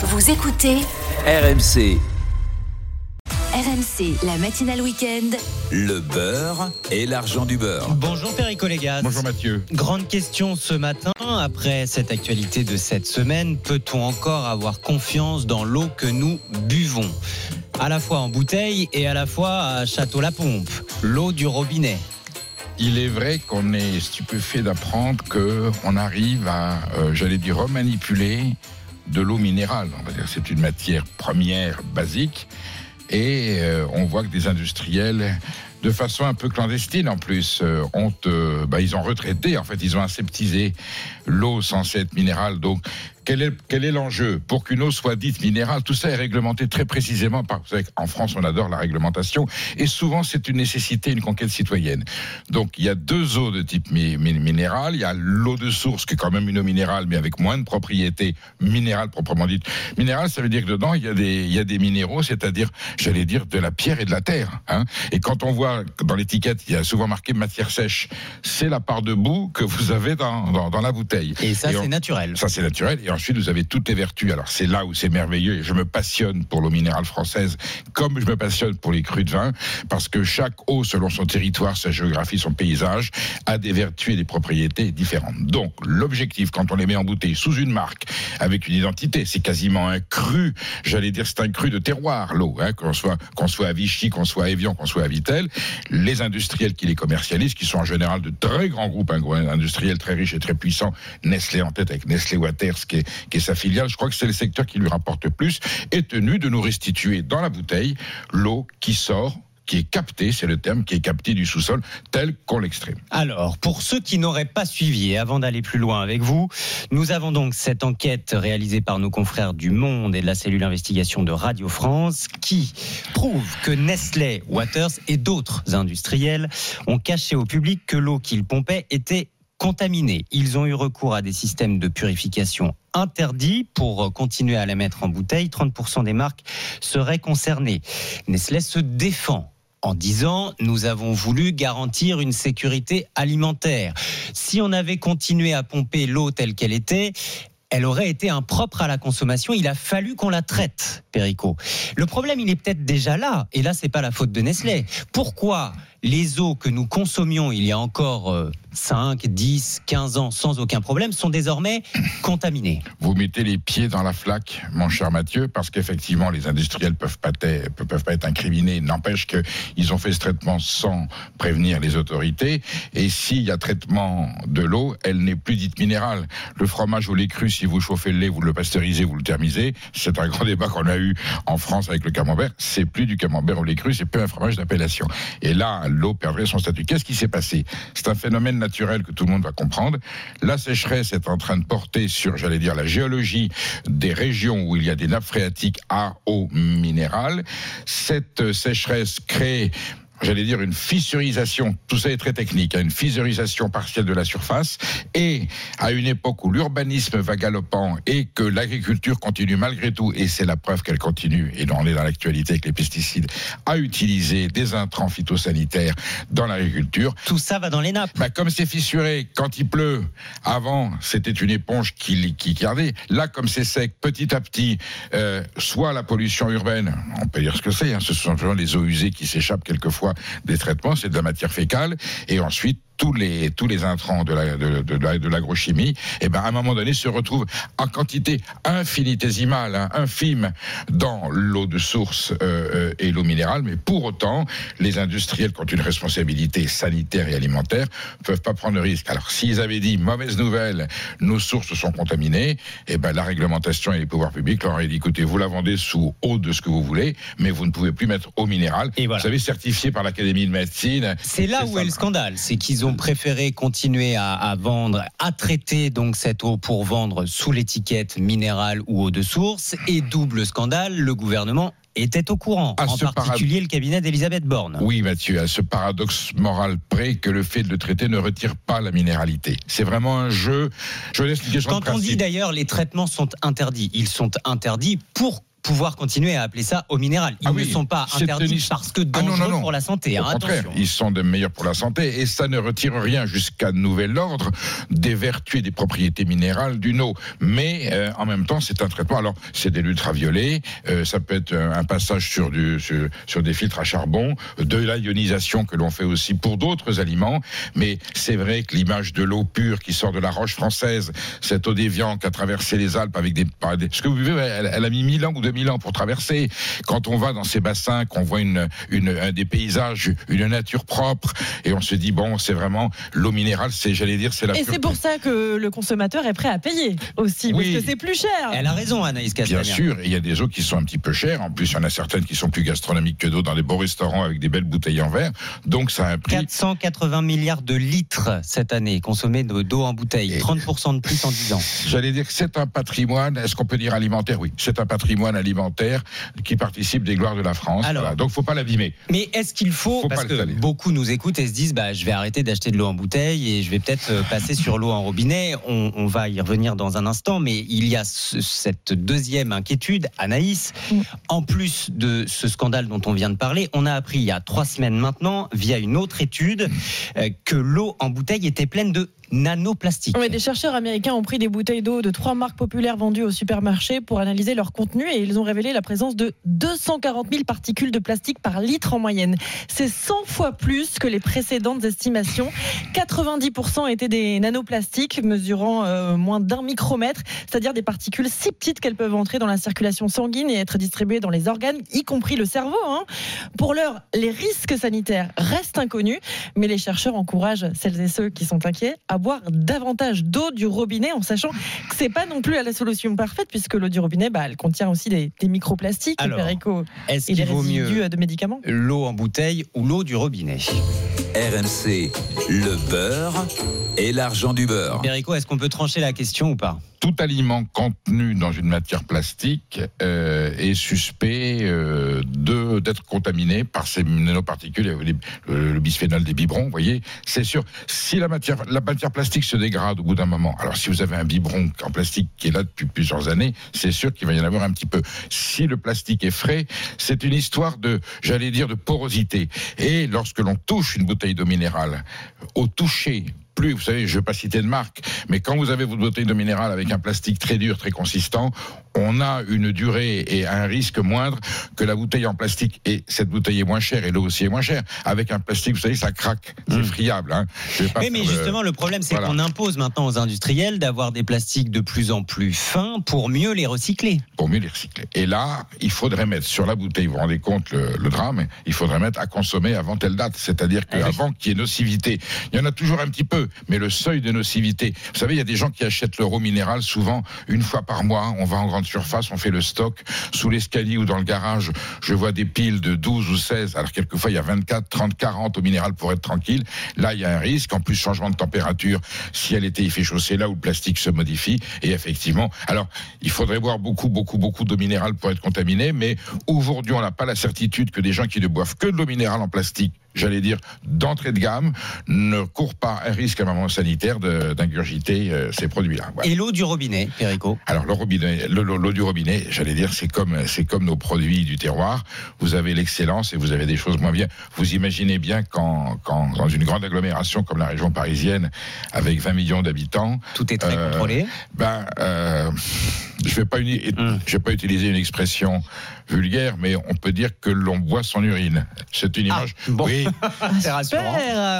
Vous écoutez RMC, RMC, la matinale week-end. le beurre et l'argent du beurre. Bonjour Perico Légas. Bonjour Mathieu. Grande question ce matin, après cette actualité de cette semaine, peut-on encore avoir confiance dans l'eau que nous buvons? À la fois en bouteille et à la fois à Château-la-Pompe, l'eau du robinet. Il est vrai qu'on est stupéfait d'apprendre qu'on arrive à, euh, j'allais dire, remanipuler de l'eau minérale. On va dire c'est une matière première basique. Et euh, on voit que des industriels, de façon un peu clandestine en plus, euh, euh, bah, ils ont retraité, en fait, ils ont aseptisé l'eau censée être minérale. Donc, quel est, quel est l'enjeu Pour qu'une eau soit dite minérale, tout ça est réglementé très précisément. Par, vous savez qu'en France, on adore la réglementation. Et souvent, c'est une nécessité, une conquête citoyenne. Donc, il y a deux eaux de type mi- mi- minéral. Il y a l'eau de source, qui est quand même une eau minérale, mais avec moins de propriétés minérales proprement dites. Minéral, ça veut dire que dedans, il y a des, il y a des minéraux, c'est-à-dire, j'allais dire, de la pierre et de la terre. Hein. Et quand on voit dans l'étiquette, il y a souvent marqué matière sèche, c'est la part de boue que vous avez dans, dans, dans la bouteille. Et ça, c'est naturel. ça, c'est naturel. Et ensuite, vous avez toutes les vertus. Alors, c'est là où c'est merveilleux. Et je me passionne pour l'eau minérale française, comme je me passionne pour les crus de vin, parce que chaque eau, selon son territoire, sa géographie, son paysage, a des vertus et des propriétés différentes. Donc, l'objectif, quand on les met en bouteille sous une marque, avec une identité, c'est quasiment un cru. J'allais dire, c'est un cru de terroir, l'eau. Hein, qu'on soit, qu'on soit à Vichy, qu'on soit à Evian, qu'on soit à Vitel. Les industriels qui les commercialisent, qui sont en général de très grands groupes industriels très riches et très puissants, Nestlé en tête avec Nestlé Waters, qui est, qui est sa filiale, je crois que c'est le secteur qui lui rapporte le plus, est tenu de nous restituer dans la bouteille l'eau qui sort qui est captée, c'est le terme, qui est captée du sous-sol, tel qu'on l'extrait. Alors, pour ceux qui n'auraient pas suivi, avant d'aller plus loin avec vous, nous avons donc cette enquête réalisée par nos confrères du Monde et de la cellule investigation de Radio France qui prouve que Nestlé, Waters et d'autres industriels ont caché au public que l'eau qu'ils pompaient était contaminée. Ils ont eu recours à des systèmes de purification interdits pour continuer à la mettre en bouteille. 30% des marques seraient concernées. Nestlé se défend en disant nous avons voulu garantir une sécurité alimentaire. Si on avait continué à pomper l'eau telle qu'elle était, elle aurait été impropre à la consommation. Il a fallu qu'on la traite, Perico. Le problème, il est peut-être déjà là. Et là, c'est pas la faute de Nestlé. Pourquoi les eaux que nous consommions il y a encore euh, 5, 10, 15 ans sans aucun problème sont désormais contaminées Vous mettez les pieds dans la flaque, mon cher Mathieu, parce qu'effectivement, les industriels peuvent pas, peuvent pas être incriminés. N'empêche qu'ils ont fait ce traitement sans prévenir les autorités. Et s'il y a traitement de l'eau, elle n'est plus dite minérale. Le fromage au lait cru, si vous chauffez le lait, vous le pasteurisez, vous le thermisez. C'est un grand débat qu'on a eu en France avec le camembert. C'est plus du camembert au lait cru, c'est plus un fromage d'appellation. Et là, l'eau perdrait son statut. Qu'est-ce qui s'est passé? C'est un phénomène naturel que tout le monde va comprendre. La sécheresse est en train de porter sur, j'allais dire, la géologie des régions où il y a des nappes phréatiques à eau minérale. Cette sécheresse crée J'allais dire une fissurisation, tout ça est très technique, hein, une fissurisation partielle de la surface, et à une époque où l'urbanisme va galopant et que l'agriculture continue malgré tout, et c'est la preuve qu'elle continue, et on est dans l'actualité avec les pesticides, à utiliser des intrants phytosanitaires dans l'agriculture, Tout ça va dans les nappes. bah, comme c'est fissuré, quand il pleut, avant, c'était une éponge qui, qui gardait. Là, comme c'est sec, petit à petit, euh, soit la pollution urbaine, on peut dire ce que c'est, hein, ce sont simplement les eaux usées qui s'échappent quelquefois des traitements, c'est de la matière fécale, et ensuite, tous les, tous les intrants de la- de, de, de l'agrochimie, et ben, à un moment donné, se retrouvent en quantité infinitésimale, hein, infime, dans l'eau de source euh, euh, et l'eau minérale, mais pour autant, les industriels qui ont une responsabilité sanitaire et alimentaire peuvent pas prendre le risque. Alors, s'ils avaient dit mauvaise nouvelle, nos sources sont contaminées, et ben la réglementation et les pouvoirs publics leur auraient dit écoutez, vous la vendez sous eau de ce que vous voulez, mais vous ne pouvez plus mettre eau minérale. Et voilà. Vous savez, certifié par l'Académie de médecine. C'est là où ça. est le scandale, c'est qu'ils ont préféré continuer à, à vendre, à traiter donc cette eau pour vendre sous l'étiquette minérale ou eau de source. Et double scandale, le gouvernement était au courant, À en particulier le cabinet d'Elisabeth Borne. Oui, Mathieu, à ce paradoxe moral près que le fait de le traiter ne retire pas la minéralité. C'est vraiment un jeu. Je le Quand on dit d'ailleurs les traitements sont interdits, ils sont interdits pour pouvoir continuer à appeler ça eau minérale. Ils Ah ne sont pas interdits parce que Ah non, dangereux non, non. pour la santé. Au hein, contraire, attention. ils sont de meilleurs pour la santé et ça ne retire rien jusqu'à nouvel ordre des vertus et des propriétés minérales d'une eau. Mais euh, en même temps, c'est un traitement. Alors, c'est de l'ultraviolet, euh, ça peut être un passage sur, du, sur, sur des filtres à charbon, de la ionisation que l'on fait aussi pour d'autres aliments. Mais c'est vrai que l'image de l'eau pure qui sort de la roche française, cette eau d'évian qui a traversé les Alpes avec des, ce que vous vivez, elle, elle a mis 1000 ans ou 2000 ans pour traverser. Quand on va dans ces bassins, qu'on voit une, une, un des paysages, une nature propre, et on se dit bon, c'est vraiment l'eau minérale, c'est, j'allais dire, c'est la Et c'est pour ça que le consommateur est prêt à payer aussi, Oui. parce que c'est plus cher. Elle a raison, Anaïs Bien Castagna. sûr, il y a des eaux qui sont un petit peu chères. En plus, il y en a certaines qui sont plus gastronomiques que d'autres dans des beaux restaurants avec des belles bouteilles en verre. Donc, ça a un prix. 480 milliards de litres cette année consommés de- d'eau en bouteille, Et- 30% de plus en 10 ans. J'allais dire que c'est un patrimoine. Est-ce qu'on peut dire alimentaire? Oui, c'est un patrimoine alimentaire qui participe des gloires de la France. Alors. Voilà. Donc, faut pas l'abîmer. Mais est-ce qu'il faut, Faut parce que beaucoup nous écoutent et se disent, bah, je vais arrêter d'acheter de l'eau en bouteille et je vais peut-être euh, passer sur l'eau en robinet. On, on va y revenir dans un instant, mais il y a ce- cette deuxième inquiétude, Anaïs. Mm. En plus de ce scandale dont on vient de parler, on a appris il y a trois semaines maintenant, via une autre étude, euh, que l'eau en bouteille était pleine de nanoplastiques. Des chercheurs américains ont pris des bouteilles d'eau de trois marques populaires vendues au supermarché pour analyser leur contenu et ils ont révélé la présence de 240 000 particules de plastique par litre en moyenne. C'est 100 fois plus que les précédentes estimations. 90% étaient des nanoplastiques mesurant euh, moins d'un micromètre, c'est-à-dire des particules si petites qu'elles peuvent entrer dans la circulation sanguine et être distribuées dans les organes, y compris le cerveau. hein. Pour l'heure, les risques sanitaires restent inconnus, mais les chercheurs encouragent celles et ceux qui sont inquiets à boire davantage d'eau du robinet en sachant que c'est pas non plus la solution parfaite puisque l'eau du robinet, bah, elle contient aussi des, des microplastiques, Alors, Perico, Est-ce et des qu'il vaut résidus mieux de médicaments. l'eau en bouteille ou l'eau du robinet RMC, le beurre et l'argent du beurre. Perico, est-ce qu'on peut trancher la question ou pas? Tout aliment contenu dans une matière plastique euh, est suspect euh, d'être contaminé par ces nanoparticules, les- le, le bisphénol des biberons. Vous voyez, c'est sûr. Si la matière, la matière plastique se dégrade au bout d'un moment, alors si vous avez un biberon en plastique qui est là depuis plusieurs années, c'est sûr qu'il va y en avoir un petit peu. Si le plastique est frais, c'est une histoire de, j'allais dire, de porosité. Et lorsque l'on touche une bouteille d'eau minérale, au toucher, plus, vous savez, je ne vais pas citer de marque, mais quand vous avez votre bouteille d'eau minérale avec un plastique très dur, très consistant, on a une durée et un risque moindre que la bouteille en plastique. Et cette bouteille est moins chère et l'eau aussi est moins chère. Avec un plastique, vous savez, ça craque. C'est Mm. friable. Hein. Oui, mais le- justement, le problème, c'est Voilà. qu'on impose maintenant aux industriels d'avoir des plastiques de plus en plus fins pour mieux les recycler. pour mieux les recycler. Et là, il faudrait mettre sur la bouteille, vous vous rendez compte le, le drame, il faudrait mettre à consommer avant telle date, c'est-à-dire Ah oui. qu'avant qu'il y ait nocivité. Il y en a toujours un petit peu, mais le seuil de nocivité. Vous savez, il y a des gens qui achètent l'euro minéral souvent une fois par mois. On va en grande surface, on fait le stock sous l'escalier ou dans le garage. Je vois des piles de 12 ou 16. Alors quelquefois, il y a 24, 30, 40 au minéral pour être tranquille. Là, il y a un risque. En plus, changement de température. Si elle était, fait c'est là où le plastique se modifie. Et effectivement, alors, il faudrait boire beaucoup, beaucoup, beaucoup d'eau minérale pour être contaminé. Mais aujourd'hui, on n'a pas la certitude que des gens qui ne boivent que de l'eau minérale en plastique j'allais dire, d'entrée de gamme, ne courent pas un risque à un moment sanitaire d'ingurgiter euh, ces produits-là. Voilà. Et l'eau du robinet, Perico Alors le- l'eau du robinet, j'allais dire, c'est comme nos produits du terroir. Vous avez l'excellence et vous avez des choses moins bien. Vous imaginez bien quand, quand dans une grande agglomération comme la région parisienne, avec 20 millions d'habitants, Tout est très Euh, contrôlé. ben, euh, je vais pas je vais pas utiliser une expression vulgaire, mais on peut dire que l'on boit son urine. C'est une Ah, image. bon. Oui, C'est rassurant.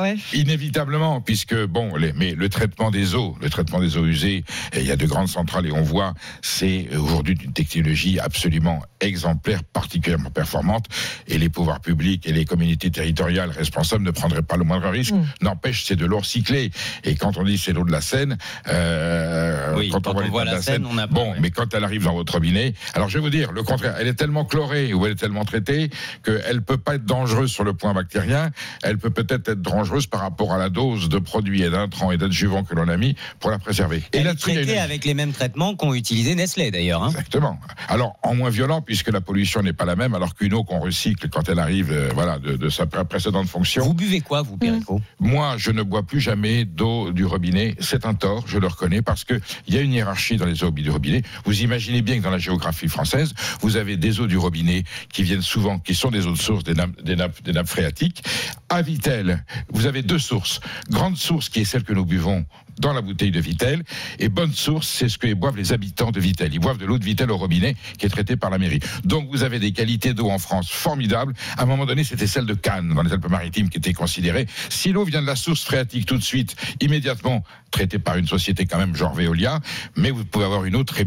Ouais. Inévitablement, puisque bon, les, mais le traitement des eaux, le traitement des eaux usées, et il y a de grandes centrales et on voit, c'est aujourd'hui une technologie absolument exemplaire, particulièrement performante, et les pouvoirs publics et les communautés territoriales responsables ne prendraient pas le moindre risque. Mm. N'empêche, c'est de l'eau recyclée, et quand on dit c'est l'eau de la Seine, euh, Oui, quand on voit tas de la Seine, on a bon. Mais quand elle arrive dans votre robinet, alors je vais vous dire le contraire, elle est tellement chlorée ou elle est tellement traitée qu'elle peut pas être dangereuse sur le point bactérien, elle peut peut-être être dangereuse par rapport à la dose de produits et d'intrants et d'adjuvants que l'on a mis pour la préserver. Et Elle a traitée une- avec les mêmes traitements qu'ont utilisé Nestlé, d'ailleurs. hein. Exactement. Alors, en moins violent, puisque la pollution n'est pas la même, alors qu'une eau qu'on recycle quand elle arrive euh, voilà, de, de sa pré- précédente fonction. Vous buvez quoi, vous, Perico? Moi, je ne bois plus jamais d'eau du robinet. C'est un tort, je le reconnais, parce que il y a une hiérarchie dans les eaux du robinet. Vous imaginez bien que dans la géographie française, vous avez des eaux du robinet qui viennent souvent, qui sont des eaux de source des nappes, des nappes, phréatiques. À Vitel, vous avez deux sources. Grande source qui est celle que nous buvons dans la bouteille de Vitel, et bonne source, c'est ce que boivent les habitants de Vitel. Ils boivent de l'eau de Vitel au robinet qui est traitée par la mairie. Donc vous avez des qualités d'eau en France formidables. À un moment donné, c'était celle de Cannes, dans les Alpes-Maritimes, qui était considérée. Si l'eau vient de la source phréatique tout de suite, immédiatement traitée par une société quand même genre Veolia, mais vous pouvez avoir une eau très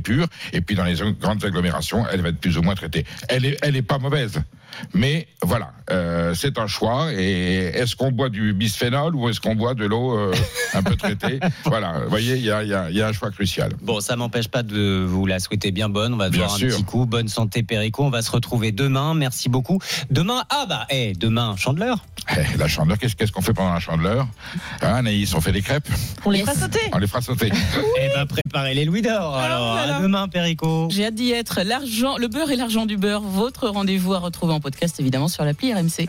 et puis dans les grandes agglomérations, elle va être plus ou moins traitée. Elle est, elle est pas mauvaise. Mais voilà, euh, c'est un choix. Et est-ce qu'on boit du bisphénol ou est-ce qu'on boit de l'eau euh, un peu traitée Voilà, vous voyez, il y a, il y a- il y a un choix crucial. Bon, ça m'empêche pas de vous la souhaiter bien bonne. On va Bien voir un sûr. petit coup. Bonne santé, Perico. On va se retrouver demain. Merci beaucoup. Demain, ah bah, eh, demain, Chandeleur. Eh, la chandeleur, qu'est-ce qu'on fait pendant la chandeleur? Hein, Anaïs, on fait des crêpes? On les fera sauter. On les fera sauter. Eh ben, préparez les louis d'or. Alors, voilà. à demain, Perico. J'ai hâte d'y être. L'argent, le beurre et l'argent du beurre, votre rendez-vous à retrouver en podcast évidemment sur l'appli RMC.